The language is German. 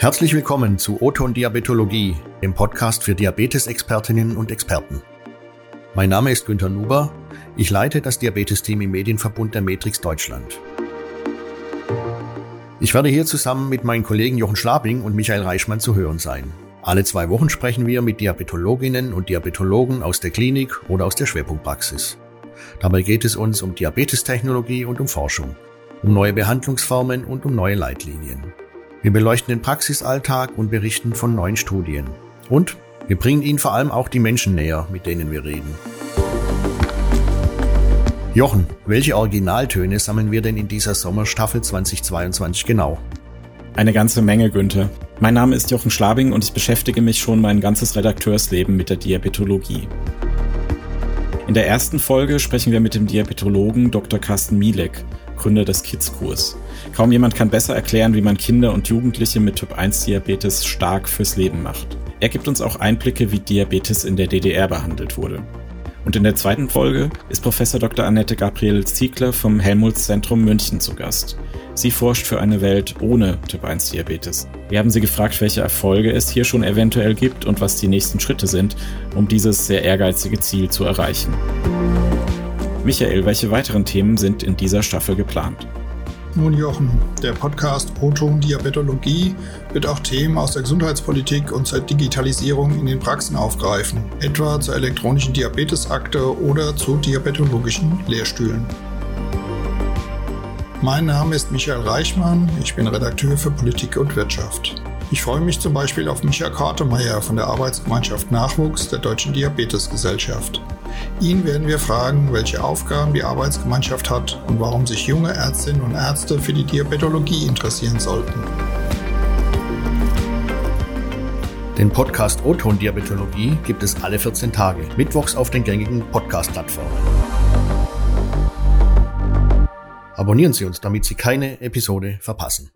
Herzlich willkommen zu Oton Diabetologie, dem Podcast für Diabetesexpertinnen und Experten. Mein Name ist Günter Nuber. Ich leite das Diabetesteam im Medienverbund der Matrix Deutschland. Ich werde hier zusammen mit meinen Kollegen Jochen Schlabing und Michael Reichmann zu hören sein. Alle zwei Wochen sprechen wir mit Diabetologinnen und Diabetologen aus der Klinik oder aus der Schwerpunktpraxis. Dabei geht es uns um Diabetestechnologie und um Forschung, um neue Behandlungsformen und um neue Leitlinien. Wir beleuchten den Praxisalltag und berichten von neuen Studien. Und wir bringen Ihnen vor allem auch die Menschen näher, mit denen wir reden. Jochen, welche Originaltöne sammeln wir denn in dieser Sommerstaffel 2022 genau? Eine ganze Menge, Günther. Mein Name ist Jochen Schlabing und ich beschäftige mich schon mein ganzes Redakteursleben mit der Diabetologie. In der ersten Folge sprechen wir mit dem Diabetologen Dr. Carsten Mielek, Gründer des Kids-Kurs. Kaum jemand kann besser erklären, wie man Kinder und Jugendliche mit Typ-1-Diabetes stark fürs Leben macht. Er gibt uns auch Einblicke, wie Diabetes in der DDR behandelt wurde. Und in der zweiten Folge ist Professor Dr. Annette Gabriel Ziegler vom Helmholtz-Zentrum München zu Gast. Sie forscht für eine Welt ohne Typ-1-Diabetes. Wir haben sie gefragt, welche Erfolge es hier schon eventuell gibt und was die nächsten Schritte sind, um dieses sehr ehrgeizige Ziel zu erreichen. Michael, welche weiteren Themen sind in dieser Staffel geplant? Nun Jochen, der Podcast Proton Diabetologie wird auch Themen aus der Gesundheitspolitik und zur Digitalisierung in den Praxen aufgreifen, etwa zur elektronischen Diabetesakte oder zu diabetologischen Lehrstühlen. Mein Name ist Michael Reichmann, ich bin Redakteur für Politik und Wirtschaft. Ich freue mich zum Beispiel auf Michael Kartemeyer von der Arbeitsgemeinschaft Nachwuchs der Deutschen Diabetesgesellschaft. Ihn werden wir fragen, welche Aufgaben die Arbeitsgemeinschaft hat und warum sich junge Ärztinnen und Ärzte für die Diabetologie interessieren sollten. Den Podcast O-Ton Diabetologie gibt es alle 14 Tage, mittwochs auf den gängigen Podcast-Plattformen. Abonnieren Sie uns, damit Sie keine Episode verpassen.